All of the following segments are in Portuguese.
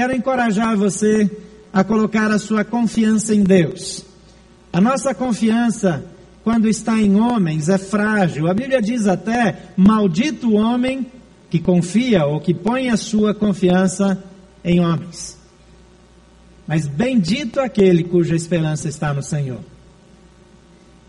quero encorajar você a colocar a sua confiança em Deus. A nossa confiança, quando está em homens, é frágil. A Bíblia diz até: maldito o homem que confia ou que põe a sua confiança em homens. Mas bendito aquele cuja esperança está no Senhor.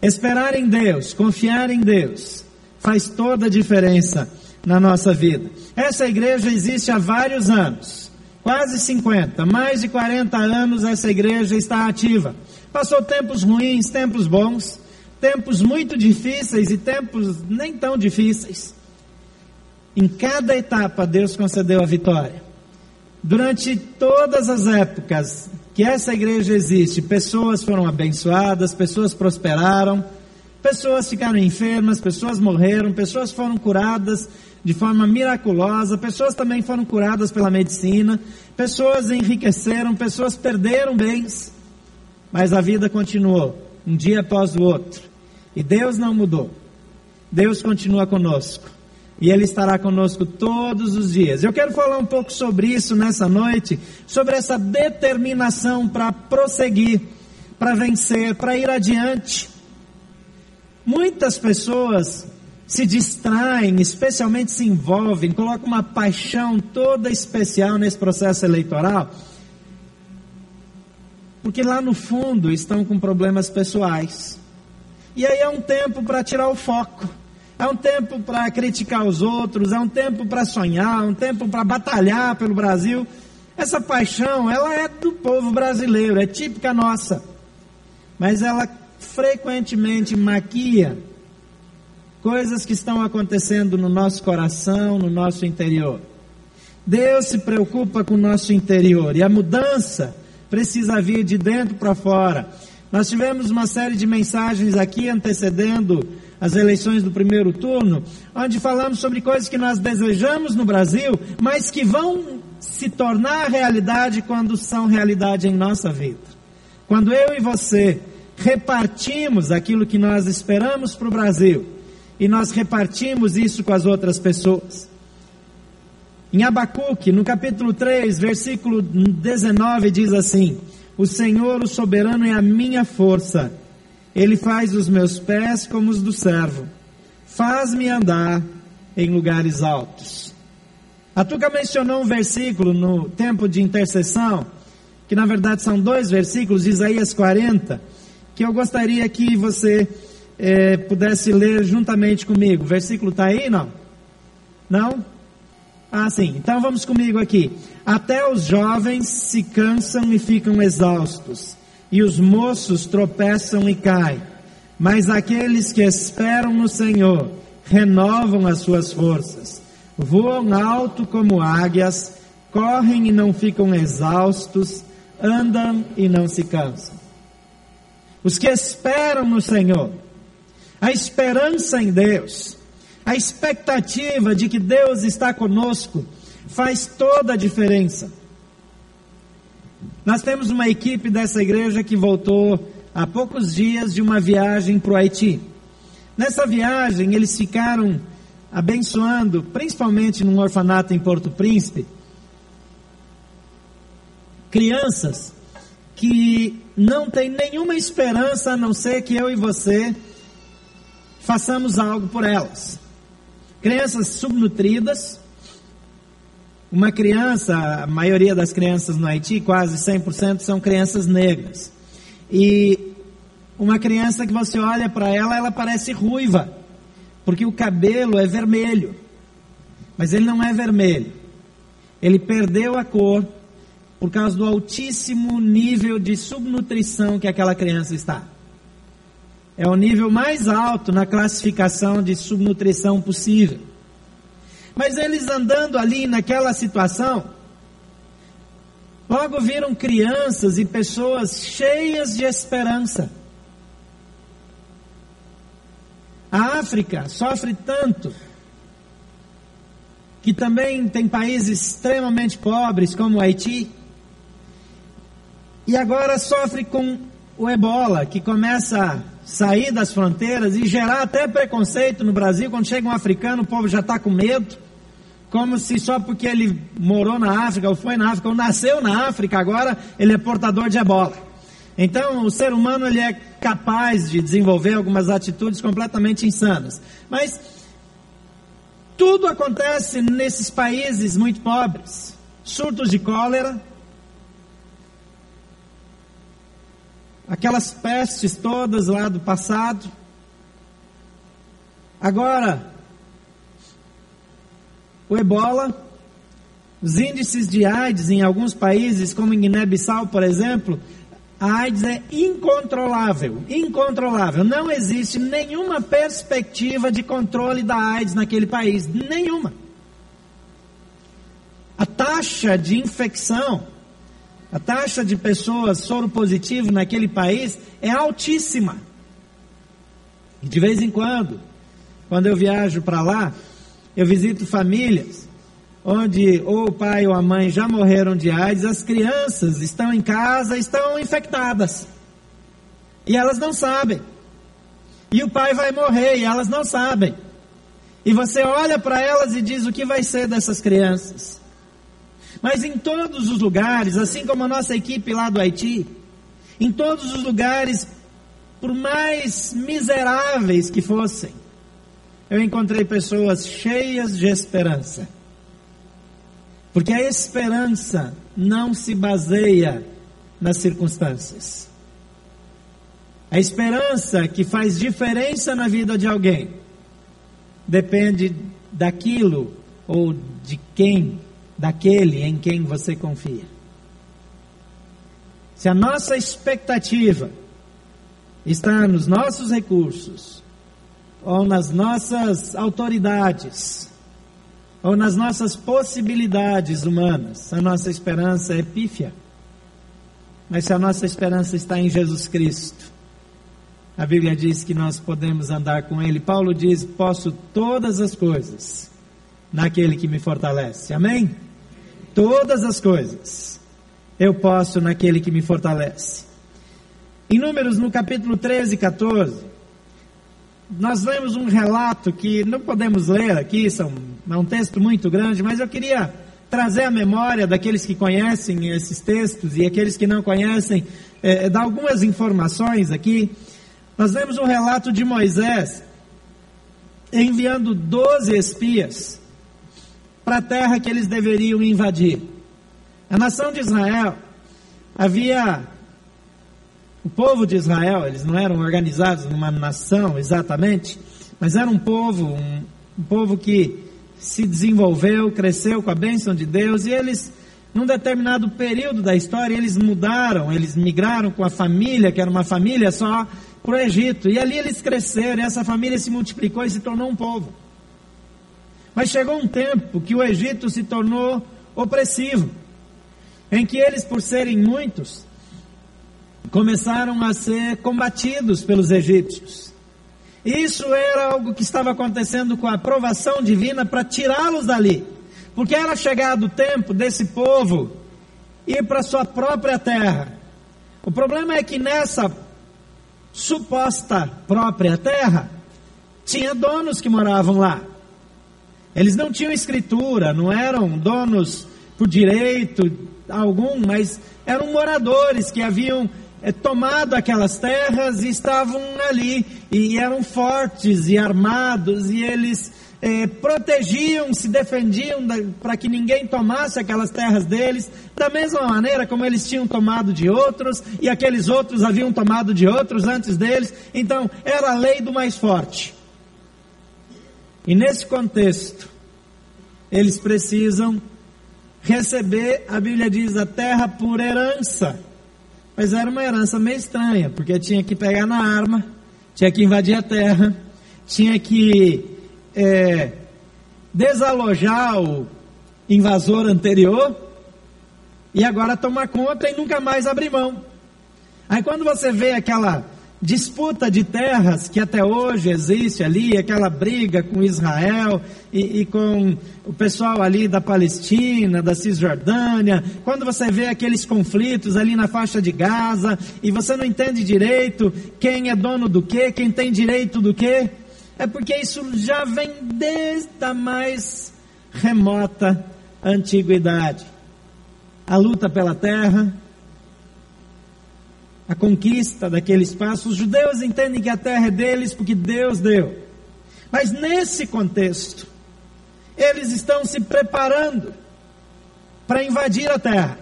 Esperar em Deus, confiar em Deus, faz toda a diferença na nossa vida. Essa igreja existe há vários anos, quase 50, mais de 40 anos essa igreja está ativa. Passou tempos ruins, tempos bons, tempos muito difíceis e tempos nem tão difíceis. Em cada etapa Deus concedeu a vitória. Durante todas as épocas que essa igreja existe, pessoas foram abençoadas, pessoas prosperaram, pessoas ficaram enfermas, pessoas morreram, pessoas foram curadas de forma miraculosa, pessoas também foram curadas pela medicina, pessoas enriqueceram, pessoas perderam bens, mas a vida continuou, um dia após o outro. E Deus não mudou. Deus continua conosco. E Ele estará conosco todos os dias. Eu quero falar um pouco sobre isso nessa noite, sobre essa determinação para prosseguir, para vencer, para ir adiante. Muitas pessoas se distraem, especialmente se envolvem, colocam uma paixão toda especial nesse processo eleitoral, porque lá no fundo estão com problemas pessoais. E aí é um tempo para tirar o foco. É um tempo para criticar os outros, é um tempo para sonhar, é um tempo para batalhar pelo Brasil. Essa paixão, ela é do povo brasileiro, é típica nossa. Mas ela frequentemente maquia coisas que estão acontecendo no nosso coração, no nosso interior. Deus se preocupa com o nosso interior e a mudança precisa vir de dentro para fora. Nós tivemos uma série de mensagens aqui antecedendo as eleições do primeiro turno, onde falamos sobre coisas que nós desejamos no Brasil, mas que vão se tornar realidade quando são realidade em nossa vida. Quando eu e você repartimos aquilo que nós esperamos para o Brasil e nós repartimos isso com as outras pessoas. Em Abacuque, no capítulo 3, versículo 19, diz assim: O Senhor, o soberano, é a minha força ele faz os meus pés como os do servo, faz-me andar em lugares altos. A Tuca mencionou um versículo no tempo de intercessão, que na verdade são dois versículos, Isaías 40, que eu gostaria que você é, pudesse ler juntamente comigo. O versículo está aí, não? Não? Ah, sim. Então vamos comigo aqui. Até os jovens se cansam e ficam exaustos e os moços tropeçam e caem. Mas aqueles que esperam no Senhor renovam as suas forças, voam alto como águias, correm e não ficam exaustos, andam e não se cansam. Os que esperam no Senhor, a esperança em Deus, a expectativa de que Deus está conosco, faz toda a diferença. Nós temos uma equipe dessa igreja que voltou há poucos dias de uma viagem para o Haiti. Nessa viagem, eles ficaram abençoando, principalmente num orfanato em Porto Príncipe, crianças que não têm nenhuma esperança a não ser que eu e você façamos algo por elas. Crianças subnutridas, uma criança, a maioria das crianças no Haiti, quase 100% são crianças negras. E uma criança que você olha para ela, ela parece ruiva, porque o cabelo é vermelho. Mas ele não é vermelho. Ele perdeu a cor por causa do altíssimo nível de subnutrição que aquela criança está. É o nível mais alto na classificação de subnutrição possível. Mas eles andando ali naquela situação, logo viram crianças e pessoas cheias de esperança. A África sofre tanto que também tem países extremamente pobres, como o Haiti, e agora sofre com o ebola, que começa a sair das fronteiras e gerar até preconceito no Brasil. Quando chega um africano, o povo já está com medo como se só porque ele morou na África, ou foi na África, ou nasceu na África, agora ele é portador de ebola. Então, o ser humano ele é capaz de desenvolver algumas atitudes completamente insanas. Mas tudo acontece nesses países muito pobres. Surtos de cólera, aquelas pestes todas lá do passado. Agora, o ebola, os índices de AIDS em alguns países, como em Guiné-Bissau, por exemplo, a AIDS é incontrolável, incontrolável. Não existe nenhuma perspectiva de controle da AIDS naquele país, nenhuma. A taxa de infecção, a taxa de pessoas soropositivas naquele país é altíssima. E de vez em quando, quando eu viajo para lá, eu visito famílias onde ou o pai ou a mãe já morreram de AIDS, as crianças estão em casa, estão infectadas. E elas não sabem. E o pai vai morrer e elas não sabem. E você olha para elas e diz o que vai ser dessas crianças. Mas em todos os lugares, assim como a nossa equipe lá do Haiti, em todos os lugares, por mais miseráveis que fossem, eu encontrei pessoas cheias de esperança. Porque a esperança não se baseia nas circunstâncias. A esperança que faz diferença na vida de alguém depende daquilo ou de quem, daquele em quem você confia. Se a nossa expectativa está nos nossos recursos, ou nas nossas autoridades, ou nas nossas possibilidades humanas. A nossa esperança é pífia. Mas se a nossa esperança está em Jesus Cristo, a Bíblia diz que nós podemos andar com Ele. Paulo diz: Posso todas as coisas naquele que me fortalece. Amém? Todas as coisas eu posso naquele que me fortalece. Em Números, no capítulo 13 e 14, nós lemos um relato que não podemos ler aqui, são, é um texto muito grande, mas eu queria trazer a memória daqueles que conhecem esses textos e aqueles que não conhecem, é, dar algumas informações aqui. Nós lemos um relato de Moisés enviando doze espias para a terra que eles deveriam invadir. A nação de Israel havia o povo de Israel, eles não eram organizados numa nação exatamente, mas era um povo, um, um povo que se desenvolveu, cresceu com a bênção de Deus e eles, num determinado período da história, eles mudaram, eles migraram com a família, que era uma família só, para o Egito. E ali eles cresceram, e essa família se multiplicou e se tornou um povo. Mas chegou um tempo que o Egito se tornou opressivo, em que eles, por serem muitos, começaram a ser combatidos pelos egípcios. Isso era algo que estava acontecendo com a aprovação divina para tirá-los dali, porque era chegado o tempo desse povo ir para sua própria terra. O problema é que nessa suposta própria terra tinha donos que moravam lá. Eles não tinham escritura, não eram donos por direito algum, mas eram moradores que haviam é, tomado aquelas terras e estavam ali, e eram fortes e armados, e eles é, protegiam, se defendiam para que ninguém tomasse aquelas terras deles, da mesma maneira como eles tinham tomado de outros, e aqueles outros haviam tomado de outros antes deles, então era a lei do mais forte. E nesse contexto, eles precisam receber, a Bíblia diz, a terra por herança. Mas era uma herança meio estranha, porque tinha que pegar na arma, tinha que invadir a terra, tinha que é, desalojar o invasor anterior e agora tomar conta e nunca mais abrir mão. Aí quando você vê aquela disputa de terras que até hoje existe ali, aquela briga com Israel e, e, com o pessoal ali da Palestina, da Cisjordânia, quando você vê aqueles conflitos ali na faixa de Gaza e você não entende direito quem é dono do que, quem tem direito do que, é porque isso já vem desde a mais remota antiguidade. A luta pela terra, a conquista daquele espaço. Os judeus entendem que a terra é deles porque Deus deu. Mas nesse contexto, eles estão se preparando para invadir a terra.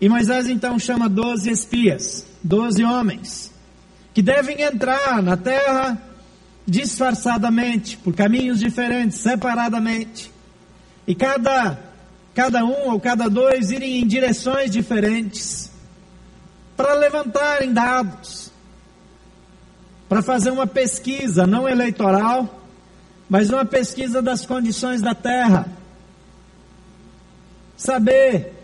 E Moisés então chama doze espias, doze homens, que devem entrar na terra disfarçadamente, por caminhos diferentes, separadamente. E cada, cada um ou cada dois irem em direções diferentes, para levantarem dados, para fazer uma pesquisa, não eleitoral, mas uma pesquisa das condições da terra. Saber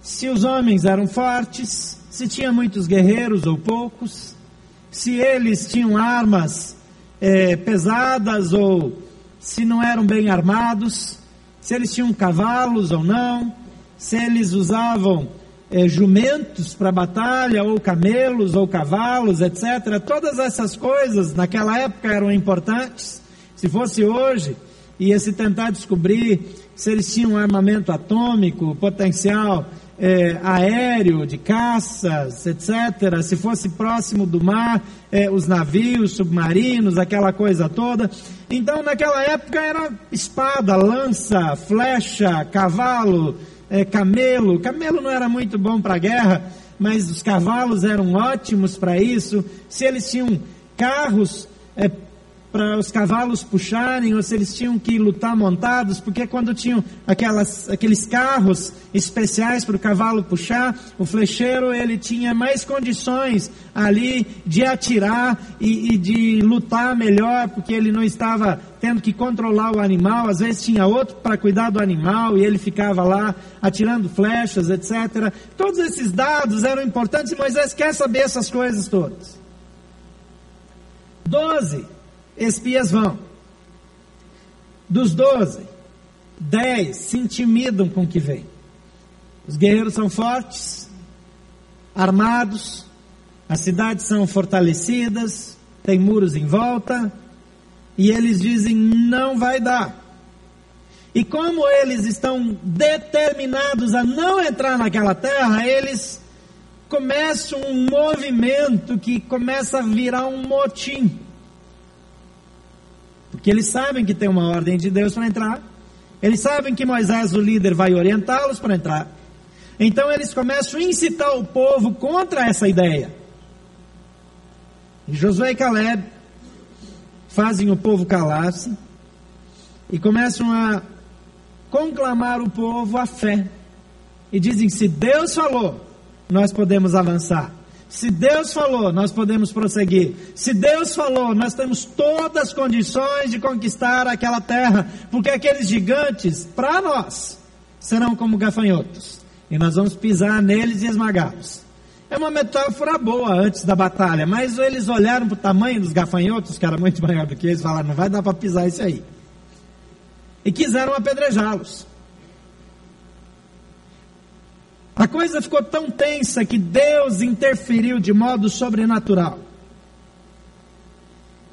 se os homens eram fortes, se tinha muitos guerreiros ou poucos, se eles tinham armas é, pesadas ou se não eram bem armados, se eles tinham cavalos ou não, se eles usavam é, jumentos para batalha, ou camelos, ou cavalos, etc. Todas essas coisas naquela época eram importantes. Se fosse hoje, ia se tentar descobrir se eles tinham armamento atômico, potencial é, aéreo, de caças, etc. Se fosse próximo do mar, é, os navios submarinos, aquela coisa toda. Então, naquela época era espada, lança, flecha, cavalo, é, camelo. Camelo não era muito bom para a guerra, mas os cavalos eram ótimos para isso. Se eles tinham carros, é, para os cavalos puxarem, ou se eles tinham que lutar montados, porque quando tinham aquelas, aqueles carros especiais para o cavalo puxar, o flecheiro ele tinha mais condições ali de atirar e, e de lutar melhor, porque ele não estava tendo que controlar o animal, às vezes tinha outro para cuidar do animal e ele ficava lá atirando flechas, etc. Todos esses dados eram importantes e Moisés quer saber essas coisas todas. Doze espias vão. Dos doze, dez se intimidam com o que vem. Os guerreiros são fortes, armados, as cidades são fortalecidas, tem muros em volta, e eles dizem: não vai dar. E como eles estão determinados a não entrar naquela terra, eles começam um movimento que começa a virar um motim. Porque eles sabem que tem uma ordem de Deus para entrar. Eles sabem que Moisés, o líder, vai orientá-los para entrar. Então eles começam a incitar o povo contra essa ideia. E Josué e Caleb fazem o povo calar-se e começam a conclamar o povo à fé. E dizem: se Deus falou, nós podemos avançar. Se Deus falou, nós podemos prosseguir. Se Deus falou, nós temos todas as condições de conquistar aquela terra, porque aqueles gigantes, para nós, serão como gafanhotos, e nós vamos pisar neles e esmagá-los. É uma metáfora boa antes da batalha, mas eles olharam para o tamanho dos gafanhotos, que era muito maior do que eles, falaram: não vai dar para pisar isso aí. E quiseram apedrejá-los. A coisa ficou tão tensa que Deus interferiu de modo sobrenatural.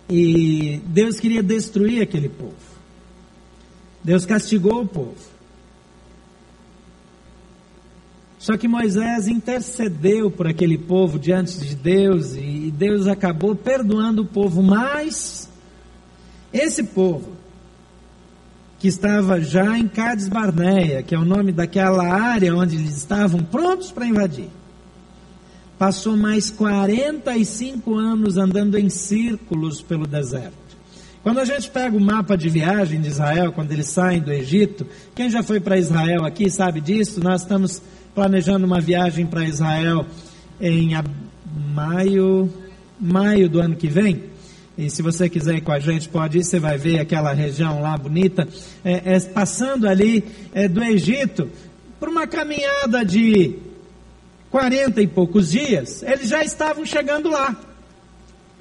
E Deus queria destruir aquele povo. Deus castigou o povo. Só que Moisés intercedeu por aquele povo diante de Deus e Deus acabou perdoando o povo, mas esse povo que estava já em Cades Barneia, que é o nome daquela área onde eles estavam prontos para invadir. Passou mais 45 anos andando em círculos pelo deserto. Quando a gente pega o mapa de viagem de Israel, quando eles saem do Egito, quem já foi para Israel aqui sabe disso, nós estamos planejando uma viagem para Israel em maio, maio do ano que vem. E se você quiser ir com a gente, pode ir, você vai ver aquela região lá bonita, é, é, passando ali é, do Egito, por uma caminhada de 40 e poucos dias, eles já estavam chegando lá.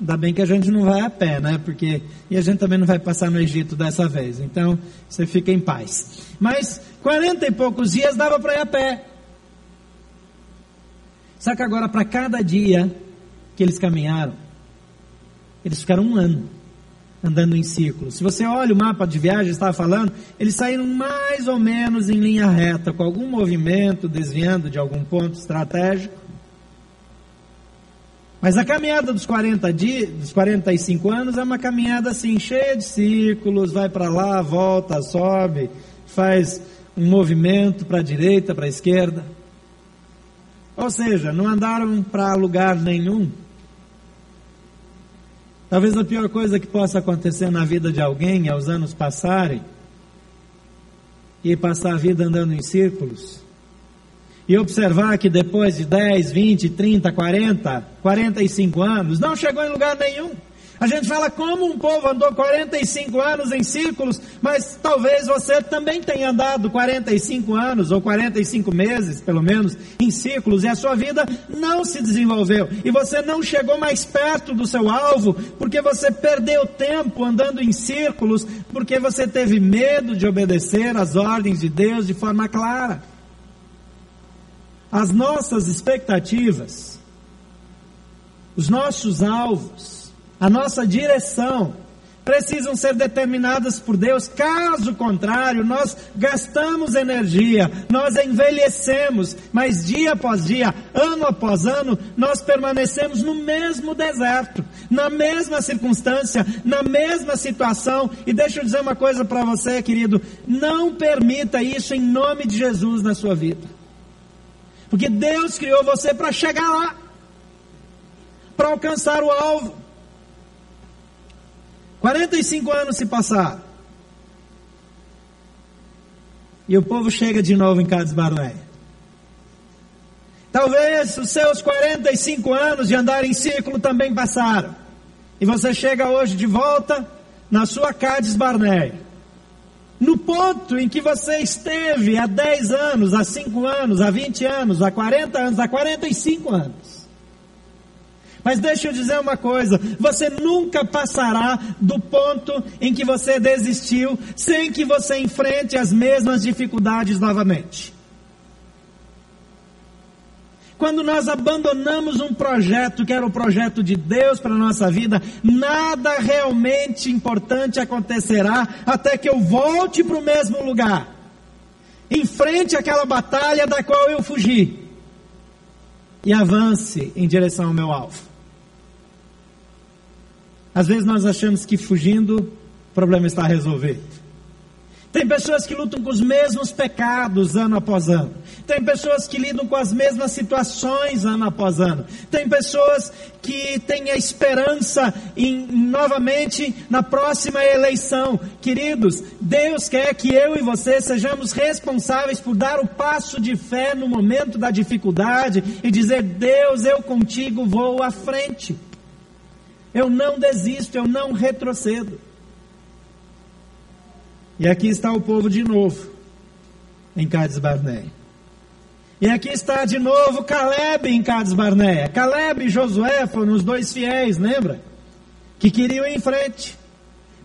Ainda bem que a gente não vai a pé, né? Porque e a gente também não vai passar no Egito dessa vez. Então, você fica em paz. Mas 40 e poucos dias dava para ir a pé. Só que agora para cada dia que eles caminharam, eles ficaram um ano andando em círculos. Se você olha o mapa de viagem, estava falando, eles saíram mais ou menos em linha reta, com algum movimento, desviando de algum ponto estratégico. Mas a caminhada dos 40 dias, dos 45 anos é uma caminhada assim, cheia de círculos, vai para lá, volta, sobe, faz um movimento para a direita, para a esquerda. Ou seja, não andaram para lugar nenhum. Talvez a pior coisa que possa acontecer na vida de alguém é os anos passarem e passar a vida andando em círculos e observar que depois de 10, 20, 30, 40, 45 anos, não chegou em lugar nenhum. A gente fala como um povo andou 45 anos em círculos, mas talvez você também tenha andado 45 anos ou 45 meses, pelo menos, em círculos e a sua vida não se desenvolveu. E você não chegou mais perto do seu alvo porque você perdeu tempo andando em círculos, porque você teve medo de obedecer às ordens de Deus de forma clara. As nossas expectativas, os nossos alvos, a nossa direção, precisam ser determinadas por Deus, caso contrário, nós gastamos energia, nós envelhecemos, mas dia após dia, ano após ano, nós permanecemos no mesmo deserto, na mesma circunstância, na mesma situação. E deixa eu dizer uma coisa para você, querido: não permita isso em nome de Jesus na sua vida. Porque Deus criou você para chegar lá, para alcançar o alvo. 45 anos se passaram. E o povo chega de novo em Cades Barneia. Talvez os seus 45 anos de andar em círculo também passaram. E você chega hoje de volta na sua Cades Barneia no ponto em que você esteve há 10 anos, há 5 anos, há 20 anos, há 40 anos, há 45 anos. Mas deixa eu dizer uma coisa: você nunca passará do ponto em que você desistiu sem que você enfrente as mesmas dificuldades novamente. Quando nós abandonamos um projeto que era o projeto de Deus para a nossa vida, nada realmente importante acontecerá até que eu volte para o mesmo lugar, enfrente aquela batalha da qual eu fugi e avance em direção ao meu alvo. Às vezes nós achamos que fugindo o problema está resolvido. Tem pessoas que lutam com os mesmos pecados ano após ano. Tem pessoas que lidam com as mesmas situações ano após ano. Tem pessoas que têm a esperança em novamente na próxima eleição. Queridos, Deus quer que eu e você sejamos responsáveis por dar o passo de fé no momento da dificuldade e dizer: Deus, eu contigo vou à frente. Eu não desisto, eu não retrocedo. E aqui está o povo de novo, em Cades Barneia. E aqui está de novo Caleb em Cades Barneia. Caleb e Josué foram os dois fiéis, lembra? Que queriam ir em frente.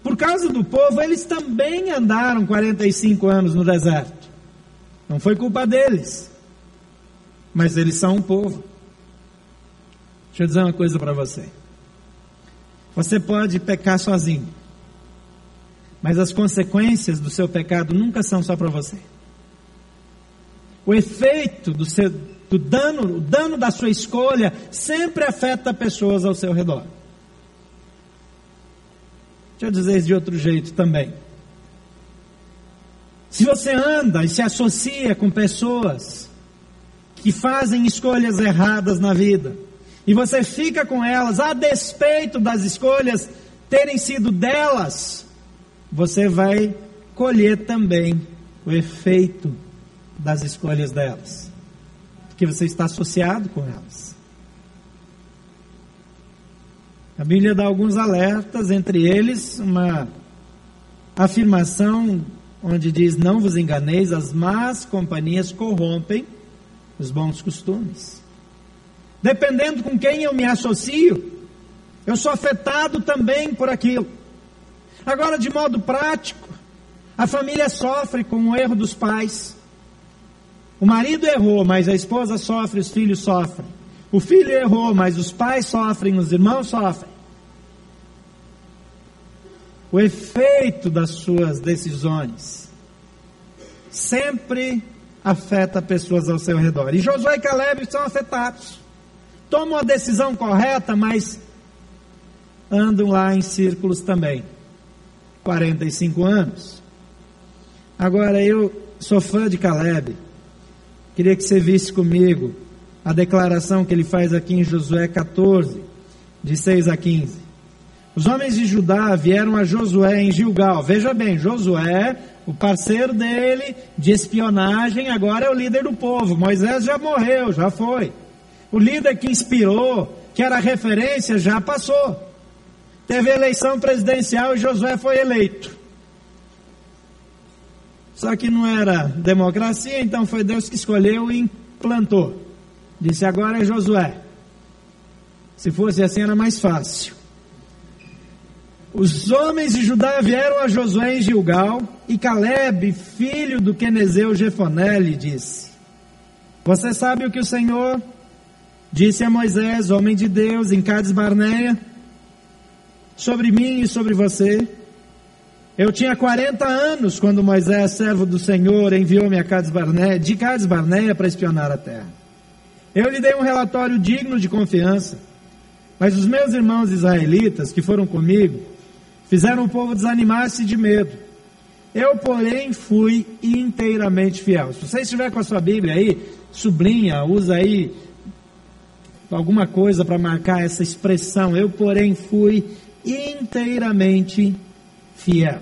Por causa do povo, eles também andaram 45 anos no deserto. Não foi culpa deles. Mas eles são um povo. Deixa eu dizer uma coisa para você. Você pode pecar sozinho. Mas as consequências do seu pecado nunca são só para você. O efeito do, seu, do dano, o dano da sua escolha sempre afeta pessoas ao seu redor. Deixa eu dizer isso de outro jeito também. Se você anda e se associa com pessoas que fazem escolhas erradas na vida, e você fica com elas a despeito das escolhas terem sido delas, você vai colher também o efeito das escolhas delas, porque você está associado com elas. A Bíblia dá alguns alertas, entre eles uma afirmação onde diz: Não vos enganeis, as más companhias corrompem os bons costumes. Dependendo com quem eu me associo, eu sou afetado também por aquilo. Agora, de modo prático, a família sofre com o erro dos pais. O marido errou, mas a esposa sofre, os filhos sofrem. O filho errou, mas os pais sofrem, os irmãos sofrem. o efeito das suas decisões sempre afeta pessoas ao seu redor. E Josué e Caleb são afetados. Tomam a decisão correta, mas andam lá em círculos também. 45 anos. Agora eu sou fã de Caleb. Queria que você visse comigo a declaração que ele faz aqui em Josué 14, de 6 a 15. Os homens de Judá vieram a Josué em Gilgal. Veja bem, Josué, o parceiro dele de espionagem, agora é o líder do povo. Moisés já morreu, já foi. O líder que inspirou, que era referência, já passou. Teve eleição presidencial e Josué foi eleito. Só que não era democracia, então foi Deus que escolheu e implantou. Disse: agora é Josué. Se fosse assim, era mais fácil. Os homens de Judá vieram a Josué em Gilgal, e Caleb, filho do Quenezeu Jefoné, lhe disse: Você sabe o que o Senhor disse a Moisés, homem de Deus, em Cades Barneia, sobre mim e sobre você? Eu tinha 40 anos quando Moisés, servo do Senhor, enviou-me a Cades Barneia, de Cades Barneia para espionar a terra. Eu lhe dei um relatório digno de confiança, mas os meus irmãos israelitas que foram comigo fizeram o povo desanimar-se de medo. Eu, porém, fui inteiramente fiel. Se você estiver com a sua Bíblia aí, sublinha, usa aí alguma coisa para marcar essa expressão. Eu, porém, fui inteiramente fiel.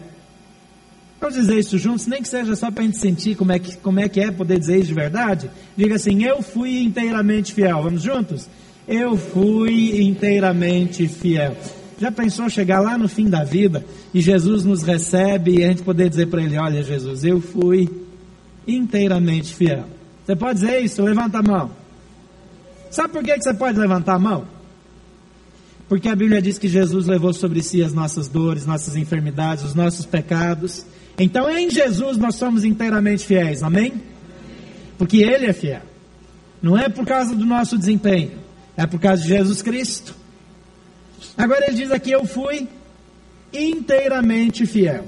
Vamos dizer isso juntos, nem que seja só para a gente sentir como é, que, como é que é poder dizer isso de verdade. Diga assim: Eu fui inteiramente fiel. Vamos juntos? Eu fui inteiramente fiel. Já pensou chegar lá no fim da vida e Jesus nos recebe e a gente poder dizer para ele: Olha, Jesus, eu fui inteiramente fiel. Você pode dizer isso? Levanta a mão. Sabe por que você pode levantar a mão? Porque a Bíblia diz que Jesus levou sobre si as nossas dores, nossas enfermidades, os nossos pecados. Então em Jesus nós somos inteiramente fiéis, amém? Porque Ele é fiel. Não é por causa do nosso desempenho, é por causa de Jesus Cristo. Agora ele diz aqui: Eu fui inteiramente fiel.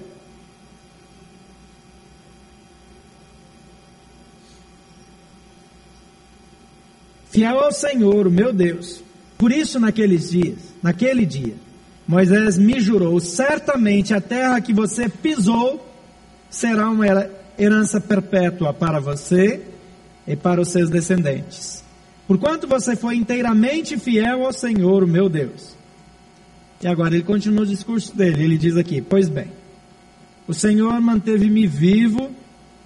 Fiel ao Senhor, o meu Deus. Por isso, naqueles dias, naquele dia, Moisés me jurou: certamente a terra que você pisou será uma herança perpétua para você e para os seus descendentes. Porquanto você foi inteiramente fiel ao Senhor, o meu Deus. E agora ele continua o discurso dele. Ele diz aqui: Pois bem, o Senhor manteve-me vivo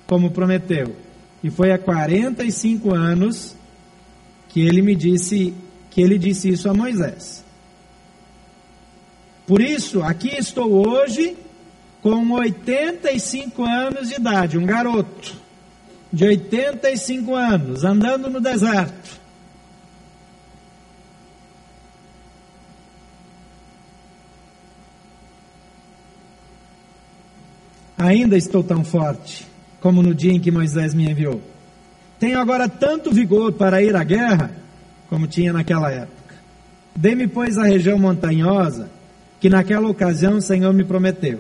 como prometeu. E foi há 45 anos que ele me disse, que ele disse isso a Moisés. Por isso, aqui estou hoje com 85 anos de idade, um garoto de 85 anos, andando no deserto. Ainda estou tão forte como no dia em que Moisés me enviou. Tenho agora tanto vigor para ir à guerra como tinha naquela época. Dê-me, pois, a região montanhosa que naquela ocasião o Senhor me prometeu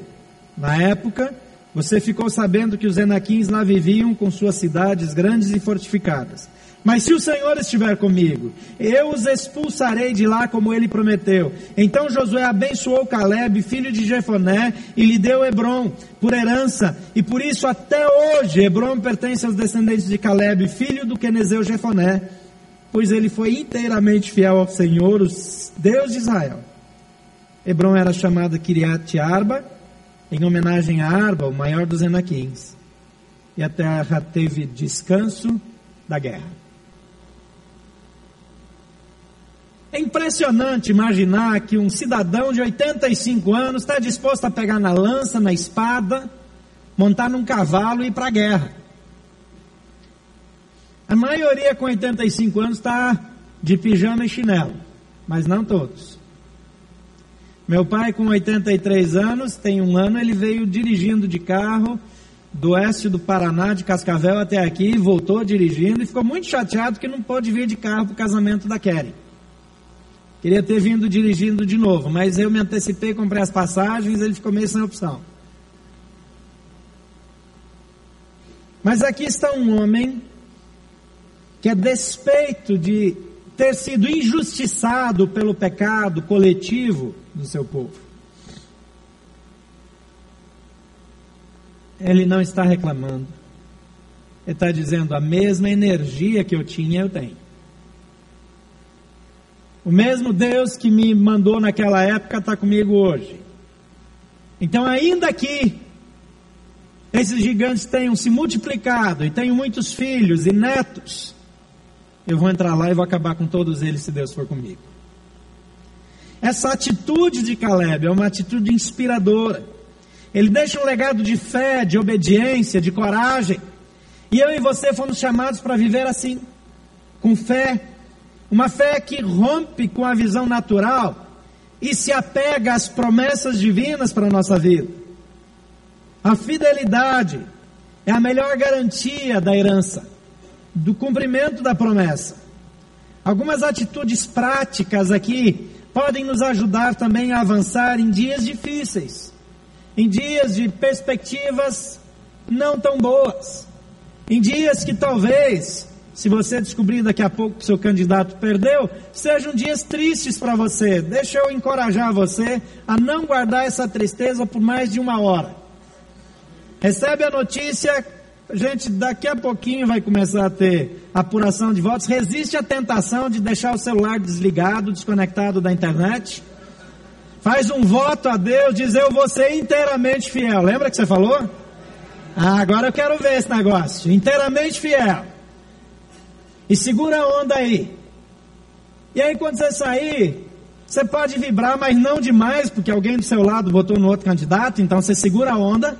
na época, você ficou sabendo que os Enaquins lá viviam com suas cidades grandes e fortificadas. Mas se o Senhor estiver comigo, eu os expulsarei de lá como ele prometeu. Então Josué abençoou Caleb, filho de Jefoné, e lhe deu Hebron por herança. E por isso até hoje Hebron pertence aos descendentes de Caleb, filho do Quenezeu Jefoné, pois ele foi inteiramente fiel ao Senhor, o Deus de Israel. Hebron era chamada Kiriat Arba, em homenagem a Arba, o maior dos Enaquins. E a terra teve descanso da guerra. É impressionante imaginar que um cidadão de 85 anos está disposto a pegar na lança, na espada, montar num cavalo e ir para a guerra. A maioria com 85 anos está de pijama e chinelo, mas não todos. Meu pai, com 83 anos, tem um ano, ele veio dirigindo de carro do oeste do Paraná, de Cascavel até aqui, voltou dirigindo e ficou muito chateado que não pôde vir de carro para o casamento da Kelly. Queria ter vindo dirigindo de novo, mas eu me antecipei, comprei as passagens, ele ficou meio sem opção. Mas aqui está um homem que, a despeito de ter sido injustiçado pelo pecado coletivo do seu povo, ele não está reclamando. Ele está dizendo: a mesma energia que eu tinha, eu tenho. O mesmo Deus que me mandou naquela época está comigo hoje. Então, ainda que esses gigantes tenham se multiplicado e tenham muitos filhos e netos, eu vou entrar lá e vou acabar com todos eles se Deus for comigo. Essa atitude de Caleb é uma atitude inspiradora. Ele deixa um legado de fé, de obediência, de coragem. E eu e você fomos chamados para viver assim, com fé. Uma fé que rompe com a visão natural e se apega às promessas divinas para a nossa vida. A fidelidade é a melhor garantia da herança, do cumprimento da promessa. Algumas atitudes práticas aqui podem nos ajudar também a avançar em dias difíceis, em dias de perspectivas não tão boas, em dias que talvez, se você descobrir daqui a pouco que seu candidato perdeu, sejam dias tristes para você. Deixa eu encorajar você a não guardar essa tristeza por mais de uma hora. Recebe a notícia, gente daqui a pouquinho vai começar a ter apuração de votos. Resiste à tentação de deixar o celular desligado, desconectado da internet. Faz um voto a Deus, diz eu vou ser inteiramente fiel. Lembra que você falou? Ah, agora eu quero ver esse negócio. Inteiramente fiel. E segura a onda aí. E aí quando você sair, você pode vibrar, mas não demais, porque alguém do seu lado votou no outro candidato, então você segura a onda.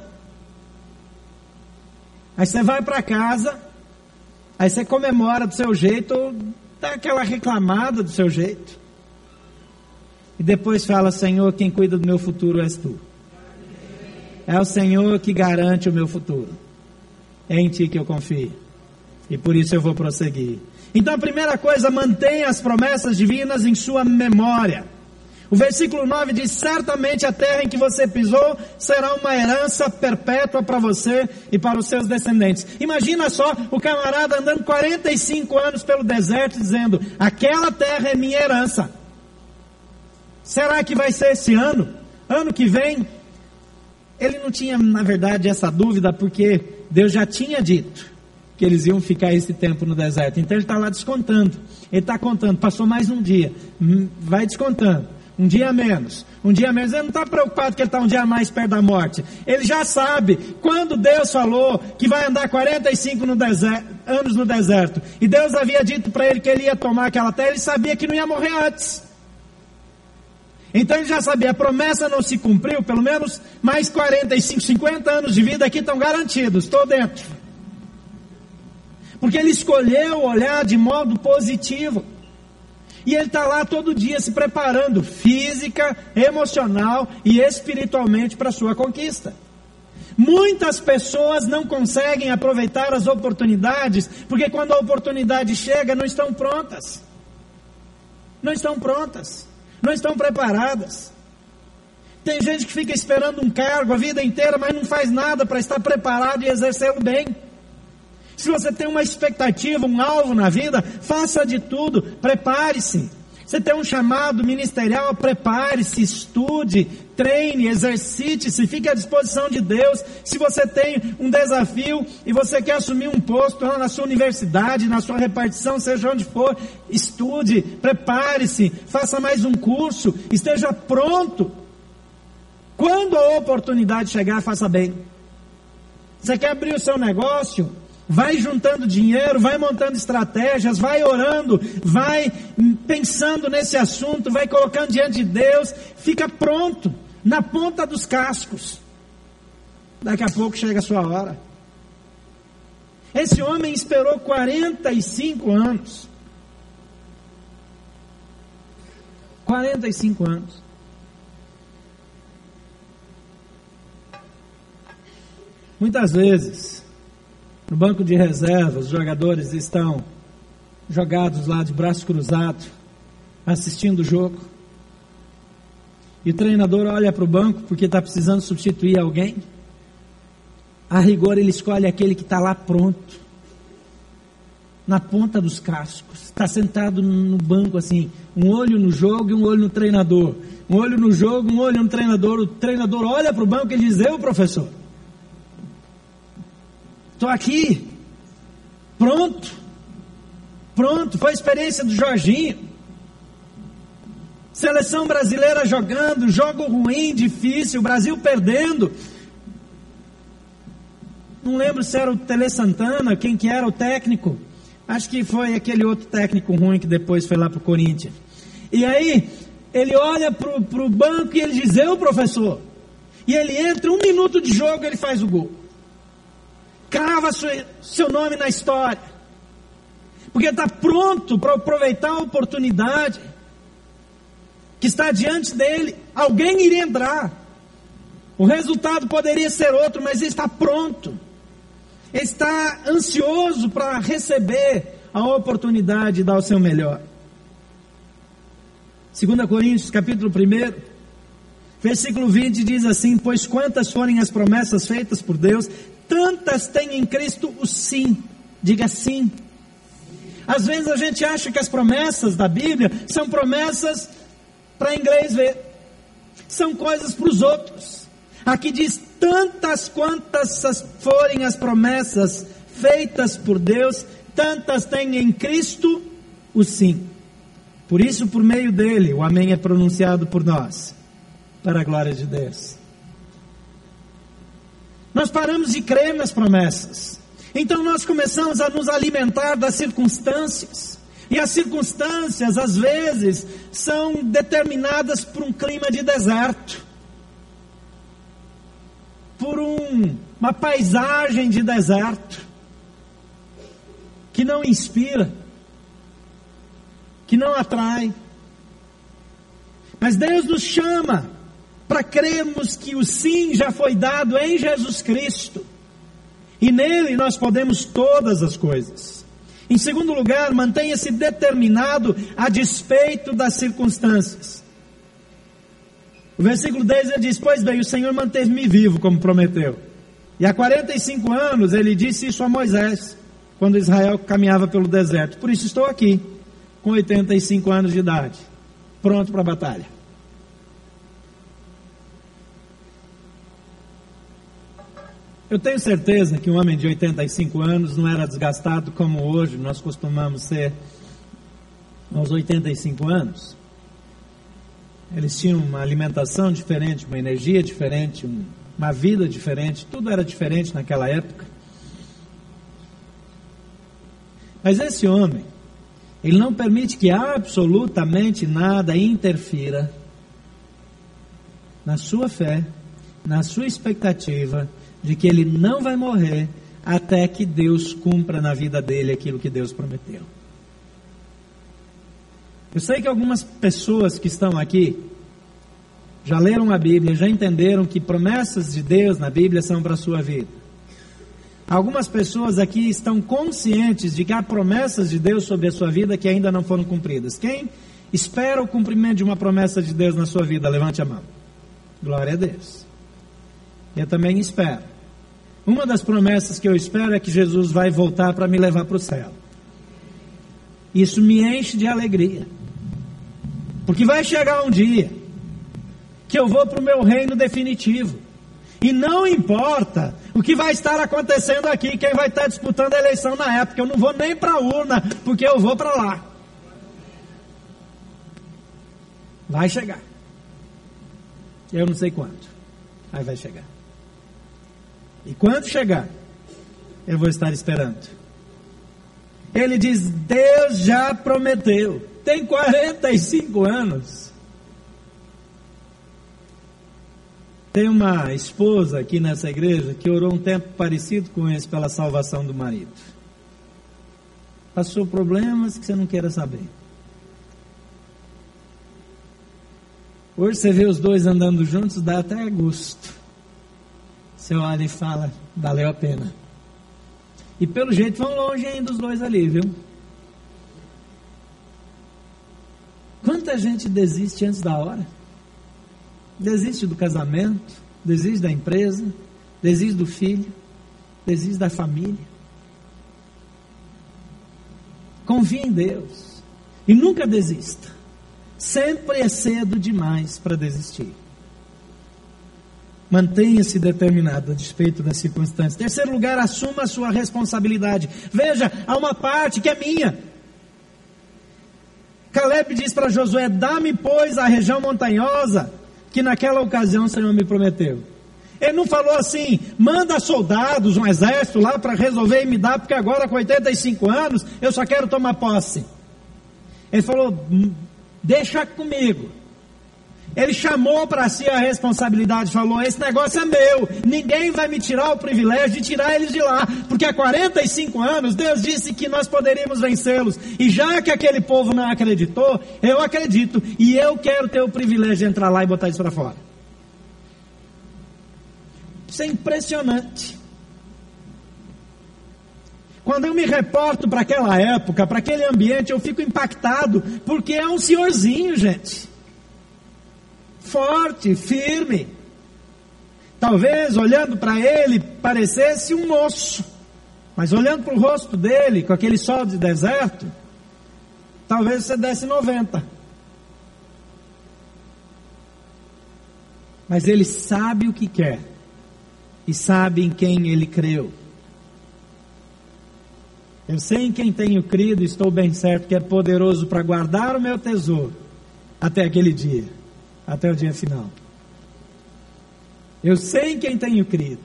Aí você vai para casa, aí você comemora do seu jeito, ou dá aquela reclamada do seu jeito. E depois fala: Senhor, quem cuida do meu futuro és tu. É o Senhor que garante o meu futuro. É em ti que eu confio. E por isso eu vou prosseguir. Então a primeira coisa, mantenha as promessas divinas em sua memória. O versículo 9 diz: Certamente a terra em que você pisou será uma herança perpétua para você e para os seus descendentes. Imagina só o camarada andando 45 anos pelo deserto dizendo: Aquela terra é minha herança. Será que vai ser esse ano? Ano que vem? Ele não tinha, na verdade, essa dúvida, porque Deus já tinha dito que eles iam ficar esse tempo no deserto. Então ele está lá descontando. Ele está contando, passou mais um dia. Hum, vai descontando um dia menos, um dia menos. Ele não está preocupado que ele está um dia mais perto da morte. Ele já sabe, quando Deus falou que vai andar 45 no deserto, anos no deserto, e Deus havia dito para ele que ele ia tomar aquela terra, ele sabia que não ia morrer antes. Então ele já sabia, a promessa não se cumpriu, pelo menos mais 45, 50 anos de vida aqui estão garantidos, estou dentro. Porque ele escolheu olhar de modo positivo. E ele está lá todo dia se preparando física, emocional e espiritualmente para a sua conquista. Muitas pessoas não conseguem aproveitar as oportunidades, porque quando a oportunidade chega, não estão prontas. Não estão prontas. Não estão preparadas. Tem gente que fica esperando um cargo a vida inteira, mas não faz nada para estar preparado e exercê-lo bem. Se você tem uma expectativa, um alvo na vida, faça de tudo, prepare-se. Você tem um chamado ministerial, prepare-se, estude, treine, exercite-se, fique à disposição de Deus. Se você tem um desafio e você quer assumir um posto lá na sua universidade, na sua repartição, seja onde for, estude, prepare-se, faça mais um curso, esteja pronto. Quando a oportunidade chegar, faça bem. Você quer abrir o seu negócio? Vai juntando dinheiro, vai montando estratégias, vai orando, vai pensando nesse assunto, vai colocando diante de Deus, fica pronto, na ponta dos cascos. Daqui a pouco chega a sua hora. Esse homem esperou 45 anos. 45 anos. Muitas vezes, no banco de reservas, os jogadores estão jogados lá de braço cruzado, assistindo o jogo. E o treinador olha para o banco porque está precisando substituir alguém. A rigor, ele escolhe aquele que está lá pronto, na ponta dos cascos. Está sentado no banco assim, um olho no jogo e um olho no treinador. Um olho no jogo, um olho no treinador. O treinador olha para o banco e diz: Eu, professor, estou aqui, pronto, pronto. Foi a experiência do Jorginho. Seleção brasileira jogando, jogo ruim, difícil, Brasil perdendo. Não lembro se era o Tele Santana, quem que era o técnico. Acho que foi aquele outro técnico ruim que depois foi lá para o Corinthians. E aí, ele olha para o banco e ele diz, eu professor. E ele entra, um minuto de jogo, ele faz o gol. Crava seu nome na história. Porque está pronto para aproveitar a oportunidade que está diante dele. Alguém iria entrar. O resultado poderia ser outro, mas ele está pronto está ansioso para receber a oportunidade de dar o seu melhor. 2 Coríntios, capítulo 1, versículo 20 diz assim: Pois quantas forem as promessas feitas por Deus, tantas tem em Cristo o sim. Diga sim. Às vezes a gente acha que as promessas da Bíblia são promessas para inglês ver, são coisas para os outros. Aqui diz: tantas quantas forem as promessas feitas por Deus, tantas tem em Cristo o sim. Por isso, por meio dele, o Amém é pronunciado por nós, para a glória de Deus. Nós paramos de crer nas promessas, então nós começamos a nos alimentar das circunstâncias, e as circunstâncias, às vezes, são determinadas por um clima de deserto. Por um, uma paisagem de deserto que não inspira, que não atrai. Mas Deus nos chama para crermos que o sim já foi dado em Jesus Cristo. E nele nós podemos todas as coisas. Em segundo lugar, mantenha-se determinado a despeito das circunstâncias. O versículo 10 ele diz: Pois bem, o Senhor manteve-me vivo, como prometeu. E há 45 anos ele disse isso a Moisés, quando Israel caminhava pelo deserto. Por isso estou aqui, com 85 anos de idade, pronto para a batalha. Eu tenho certeza que um homem de 85 anos não era desgastado como hoje nós costumamos ser aos 85 anos. Eles tinham uma alimentação diferente, uma energia diferente, uma vida diferente, tudo era diferente naquela época. Mas esse homem, ele não permite que absolutamente nada interfira na sua fé, na sua expectativa de que ele não vai morrer até que Deus cumpra na vida dele aquilo que Deus prometeu. Eu sei que algumas pessoas que estão aqui já leram a Bíblia, já entenderam que promessas de Deus na Bíblia são para a sua vida. Algumas pessoas aqui estão conscientes de que há promessas de Deus sobre a sua vida que ainda não foram cumpridas. Quem espera o cumprimento de uma promessa de Deus na sua vida? Levante a mão. Glória a Deus. Eu também espero. Uma das promessas que eu espero é que Jesus vai voltar para me levar para o céu. Isso me enche de alegria. Porque vai chegar um dia que eu vou para o meu reino definitivo. E não importa o que vai estar acontecendo aqui, quem vai estar disputando a eleição na época. Eu não vou nem para a urna, porque eu vou para lá. Vai chegar. Eu não sei quanto, mas vai chegar. E quando chegar, eu vou estar esperando. Ele diz: Deus já prometeu tem 45 anos. Tem uma esposa aqui nessa igreja que orou um tempo parecido com esse pela salvação do marido. Passou problemas que você não queira saber. Hoje você vê os dois andando juntos, dá até gosto. Você olha e fala, valeu a pena. E pelo jeito vão longe ainda os dois ali, viu? Quanta gente desiste antes da hora? Desiste do casamento, desiste da empresa, desiste do filho, desiste da família. Confie em Deus e nunca desista. Sempre é cedo demais para desistir. Mantenha-se determinado a despeito das circunstâncias. Terceiro lugar, assuma a sua responsabilidade. Veja, há uma parte que é minha. Caleb diz para Josué: Dá-me, pois, a região montanhosa que naquela ocasião o Senhor me prometeu. Ele não falou assim, manda soldados, um exército lá para resolver e me dar, porque agora com 85 anos eu só quero tomar posse. Ele falou, deixa comigo. Ele chamou para si a responsabilidade, falou: Esse negócio é meu, ninguém vai me tirar o privilégio de tirar eles de lá, porque há 45 anos Deus disse que nós poderíamos vencê-los, e já que aquele povo não acreditou, eu acredito, e eu quero ter o privilégio de entrar lá e botar isso para fora. Isso é impressionante. Quando eu me reporto para aquela época, para aquele ambiente, eu fico impactado, porque é um senhorzinho, gente forte, firme. Talvez olhando para ele parecesse um moço, mas olhando para o rosto dele, com aquele sol de deserto, talvez você desse 90. Mas ele sabe o que quer e sabe em quem ele creu. Eu sei em quem tenho crido, estou bem certo que é poderoso para guardar o meu tesouro até aquele dia até o dia final. Eu sei em quem tenho crido.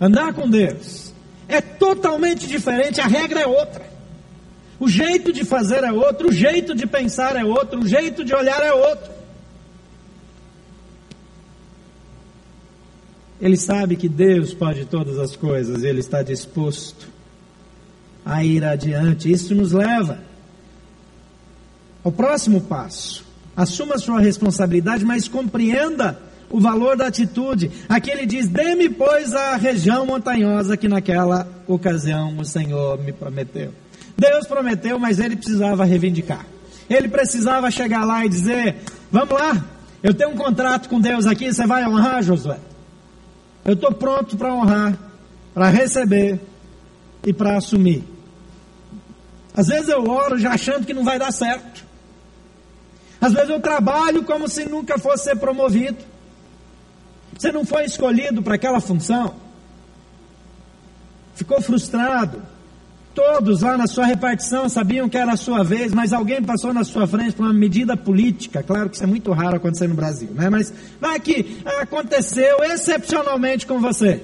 Andar com Deus é totalmente diferente, a regra é outra. O jeito de fazer é outro, o jeito de pensar é outro, o jeito de olhar é outro. Ele sabe que Deus pode todas as coisas, ele está disposto a ir adiante. Isso nos leva o próximo passo. Assuma sua responsabilidade, mas compreenda o valor da atitude. Aqui ele diz: Dê-me, pois, a região montanhosa que naquela ocasião o Senhor me prometeu. Deus prometeu, mas ele precisava reivindicar. Ele precisava chegar lá e dizer: Vamos lá, eu tenho um contrato com Deus aqui, você vai honrar, Josué? Eu estou pronto para honrar, para receber e para assumir. Às vezes eu oro já achando que não vai dar certo. Às vezes eu trabalho como se nunca fosse ser promovido. Você não foi escolhido para aquela função. Ficou frustrado. Todos lá na sua repartição sabiam que era a sua vez, mas alguém passou na sua frente por uma medida política. Claro que isso é muito raro acontecer no Brasil, né? Mas vai que aconteceu excepcionalmente com você.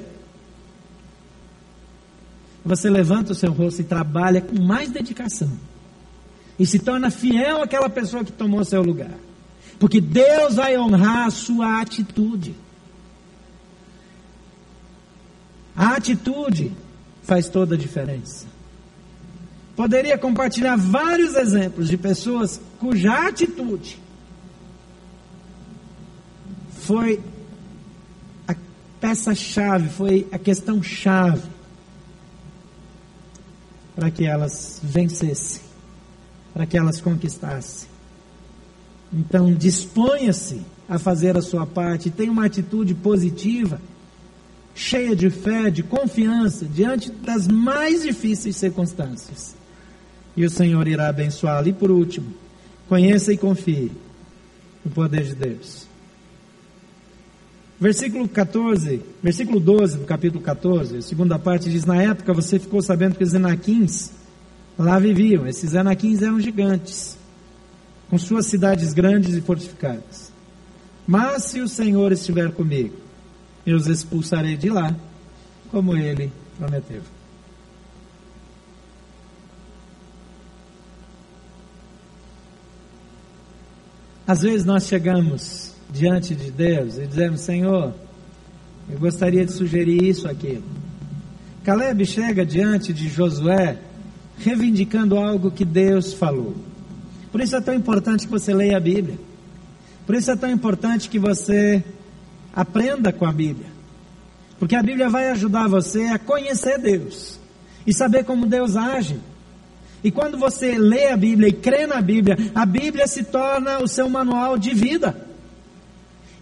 Você levanta o seu rosto e trabalha com mais dedicação e se torna fiel àquela pessoa que tomou seu lugar. Porque Deus vai honrar a sua atitude. A atitude faz toda a diferença. Poderia compartilhar vários exemplos de pessoas cuja atitude foi a peça-chave, foi a questão-chave para que elas vencessem para que elas conquistassem. Então, disponha-se a fazer a sua parte, tenha uma atitude positiva, cheia de fé, de confiança, diante das mais difíceis circunstâncias. E o Senhor irá abençoá-lo. E por último, conheça e confie no poder de Deus. Versículo 14, versículo 12 do capítulo 14, a segunda parte diz: Na época você ficou sabendo que os Enaquins Lá viviam, esses anaquins eram gigantes, com suas cidades grandes e fortificadas. Mas se o Senhor estiver comigo, eu os expulsarei de lá, como ele prometeu. Às vezes nós chegamos diante de Deus e dizemos: Senhor, eu gostaria de sugerir isso, aquilo. Caleb chega diante de Josué reivindicando algo que Deus falou. Por isso é tão importante que você leia a Bíblia. Por isso é tão importante que você aprenda com a Bíblia. Porque a Bíblia vai ajudar você a conhecer Deus e saber como Deus age. E quando você lê a Bíblia e crê na Bíblia, a Bíblia se torna o seu manual de vida.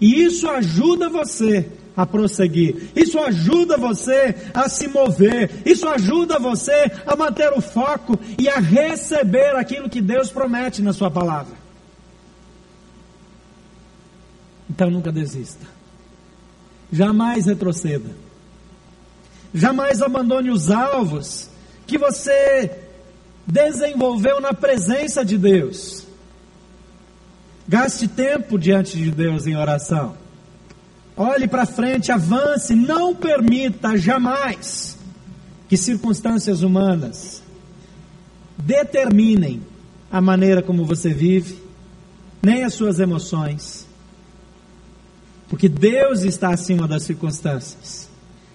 E isso ajuda você a prosseguir. Isso ajuda você a se mover. Isso ajuda você a manter o foco e a receber aquilo que Deus promete na Sua palavra. Então nunca desista. Jamais retroceda. Jamais abandone os alvos que você desenvolveu na presença de Deus. Gaste tempo diante de Deus em oração. Olhe para frente, avance, não permita jamais que circunstâncias humanas determinem a maneira como você vive, nem as suas emoções. Porque Deus está acima das circunstâncias.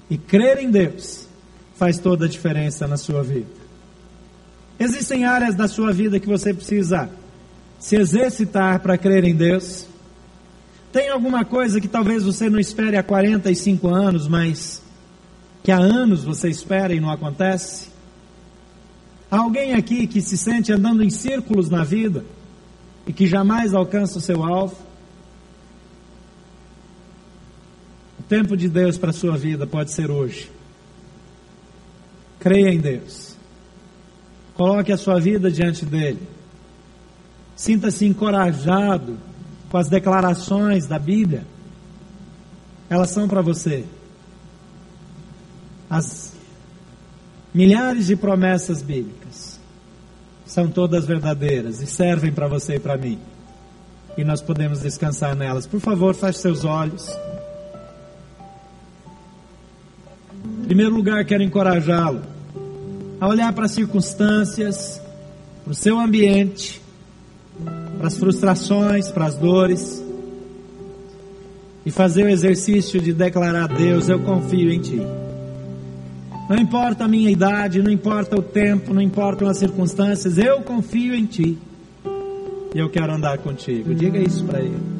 E crer em Deus faz toda a diferença na sua vida. Existem áreas da sua vida que você precisa se exercitar para crer em Deus. Tem alguma coisa que talvez você não espere há 45 anos, mas que há anos você espera e não acontece? Há alguém aqui que se sente andando em círculos na vida e que jamais alcança o seu alvo? O tempo de Deus para a sua vida pode ser hoje. Creia em Deus. Coloque a sua vida diante dele. Sinta-se encorajado com as declarações da Bíblia, elas são para você. As milhares de promessas bíblicas são todas verdadeiras e servem para você e para mim. E nós podemos descansar nelas. Por favor, feche seus olhos. Em primeiro lugar, quero encorajá-lo a olhar para as circunstâncias, para o seu ambiente para as frustrações, para as dores, e fazer o exercício de declarar a Deus: Eu confio em Ti. Não importa a minha idade, não importa o tempo, não importam as circunstâncias, eu confio em Ti. E eu quero andar contigo. Diga isso para Ele.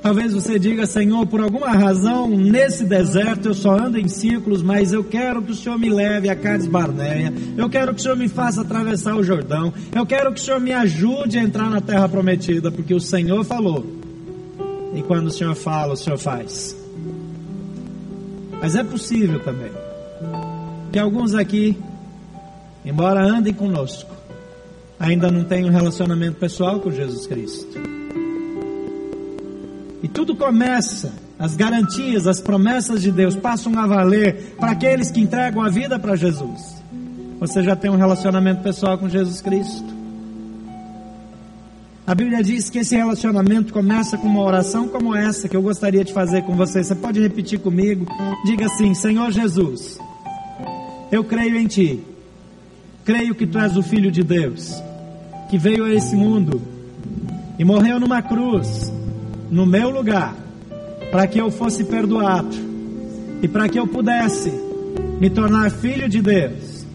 Talvez você diga, Senhor, por alguma razão, nesse deserto eu só ando em círculos, mas eu quero que o Senhor me leve a Cades Barneia, eu quero que o Senhor me faça atravessar o Jordão, eu quero que o Senhor me ajude a entrar na terra prometida, porque o Senhor falou. E quando o Senhor fala, o Senhor faz. Mas é possível também que alguns aqui, embora andem conosco, ainda não tenham um relacionamento pessoal com Jesus Cristo. E tudo começa, as garantias, as promessas de Deus passam a valer para aqueles que entregam a vida para Jesus. Você já tem um relacionamento pessoal com Jesus Cristo? A Bíblia diz que esse relacionamento começa com uma oração como essa que eu gostaria de fazer com você. Você pode repetir comigo? Diga assim: Senhor Jesus, eu creio em Ti. Creio que Tu és o Filho de Deus, que veio a esse mundo e morreu numa cruz no meu lugar, para que eu fosse perdoado e para que eu pudesse me tornar filho de Deus.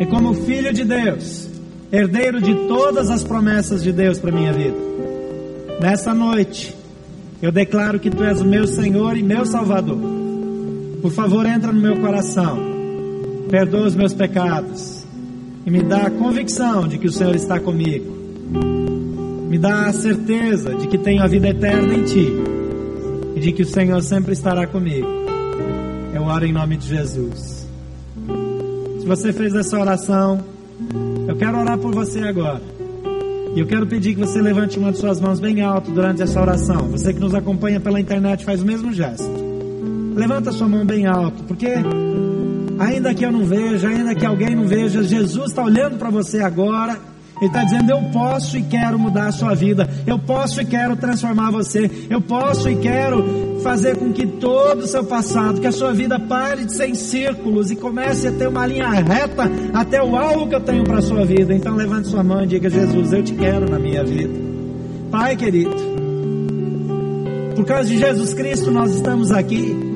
E como filho de Deus, herdeiro de todas as promessas de Deus para minha vida. Nessa noite, eu declaro que tu és o meu Senhor e meu Salvador. Por favor, entra no meu coração. Perdoa os meus pecados e me dá a convicção de que o Senhor está comigo me dá a certeza de que tenho a vida eterna em Ti e de que o Senhor sempre estará comigo. Eu oro em nome de Jesus. Se você fez essa oração, eu quero orar por você agora. E eu quero pedir que você levante uma de suas mãos bem alto durante essa oração. Você que nos acompanha pela internet faz o mesmo gesto. Levanta sua mão bem alto, porque ainda que eu não veja, ainda que alguém não veja, Jesus está olhando para você agora ele está dizendo: Eu posso e quero mudar a sua vida. Eu posso e quero transformar você. Eu posso e quero fazer com que todo o seu passado, que a sua vida pare de ser em círculos e comece a ter uma linha reta até o alvo que eu tenho para a sua vida. Então levante sua mão e diga: Jesus, eu te quero na minha vida. Pai querido, por causa de Jesus Cristo nós estamos aqui.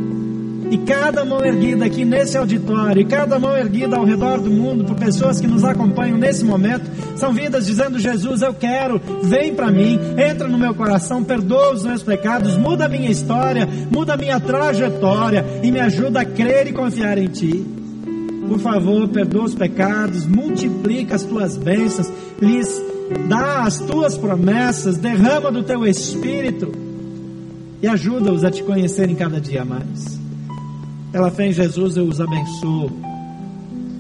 E cada mão erguida aqui nesse auditório, e cada mão erguida ao redor do mundo, por pessoas que nos acompanham nesse momento, são vidas dizendo: Jesus, eu quero, vem para mim, entra no meu coração, perdoa os meus pecados, muda a minha história, muda a minha trajetória e me ajuda a crer e confiar em Ti. Por favor, perdoa os pecados, multiplica as tuas bênçãos, lhes dá as tuas promessas, derrama do teu espírito e ajuda-os a te conhecerem cada dia mais. Pela fé em Jesus eu os abençoo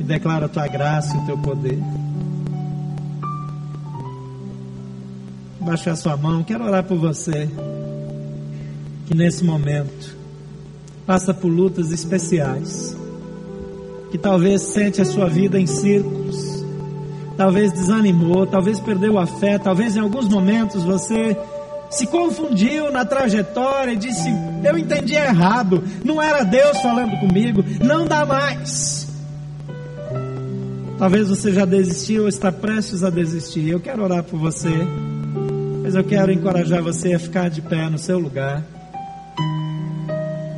e declaro a tua graça e o teu poder. Baixe a sua mão, quero orar por você que nesse momento passa por lutas especiais, que talvez sente a sua vida em círculos, talvez desanimou, talvez perdeu a fé, talvez em alguns momentos você se confundiu na trajetória e disse: Eu entendi errado, não era Deus falando comigo, não dá mais. Talvez você já desistiu ou está prestes a desistir. Eu quero orar por você, mas eu quero encorajar você a ficar de pé no seu lugar.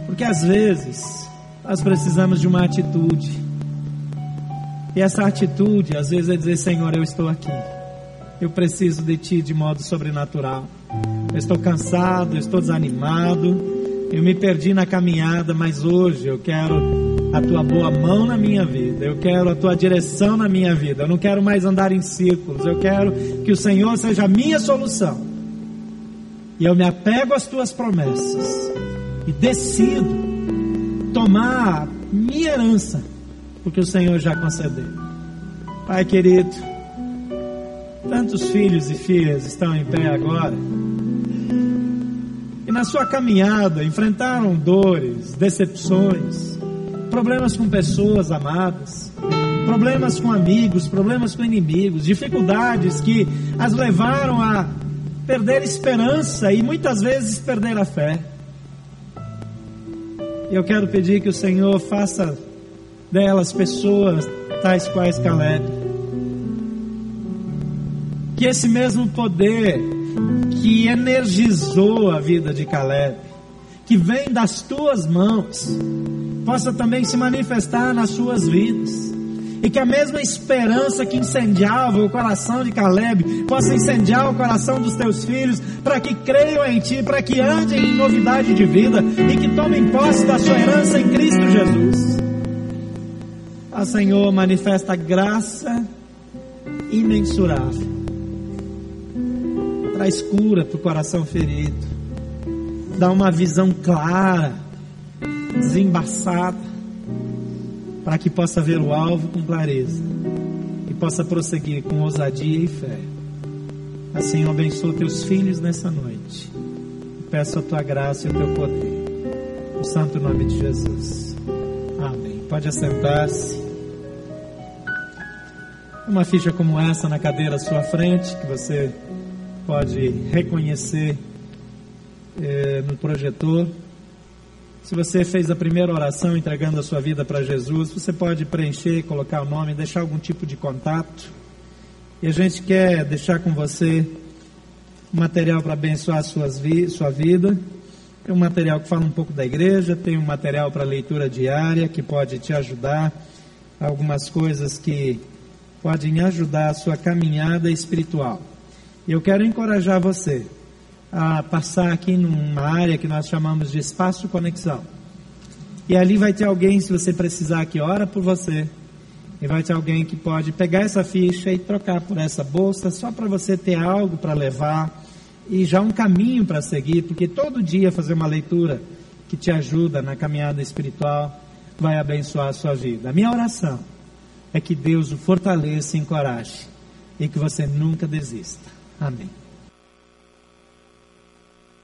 Porque às vezes nós precisamos de uma atitude. E essa atitude, às vezes, é dizer: Senhor, eu estou aqui. Eu preciso de Ti de modo sobrenatural. Eu estou cansado, estou desanimado, eu me perdi na caminhada, mas hoje eu quero a tua boa mão na minha vida, eu quero a tua direção na minha vida, eu não quero mais andar em círculos, eu quero que o Senhor seja a minha solução. E eu me apego às tuas promessas e decido tomar minha herança, porque o Senhor já concedeu. Pai querido, tantos filhos e filhas estão em pé agora na sua caminhada enfrentaram dores, decepções, problemas com pessoas amadas, problemas com amigos, problemas com inimigos, dificuldades que as levaram a perder esperança e muitas vezes perder a fé. Eu quero pedir que o Senhor faça delas pessoas tais quais Caleb. Que esse mesmo poder que energizou a vida de Caleb, que vem das tuas mãos, possa também se manifestar nas suas vidas. E que a mesma esperança que incendiava o coração de Caleb possa incendiar o coração dos teus filhos, para que creiam em ti, para que andem em novidade de vida e que tomem posse da sua herança em Cristo Jesus. A Senhor manifesta graça imensurável traz cura para o coração ferido, dá uma visão clara, desembaçada, para que possa ver o alvo com clareza e possa prosseguir com ousadia e fé. Assim eu abençoo teus filhos nessa noite. Peço a tua graça e o teu poder. No santo nome de Jesus. Amém. Pode assentar-se. Uma ficha como essa na cadeira à sua frente, que você pode reconhecer é, no projetor. Se você fez a primeira oração entregando a sua vida para Jesus, você pode preencher, colocar o nome, deixar algum tipo de contato. E a gente quer deixar com você um material para abençoar suas vi sua vida. Tem um material que fala um pouco da igreja, tem um material para leitura diária que pode te ajudar. Algumas coisas que podem ajudar a sua caminhada espiritual. Eu quero encorajar você a passar aqui numa área que nós chamamos de espaço conexão. E ali vai ter alguém, se você precisar, que ora por você. E vai ter alguém que pode pegar essa ficha e trocar por essa bolsa, só para você ter algo para levar e já um caminho para seguir, porque todo dia fazer uma leitura que te ajuda na caminhada espiritual vai abençoar a sua vida. A minha oração é que Deus o fortaleça e encoraje e que você nunca desista. Amém.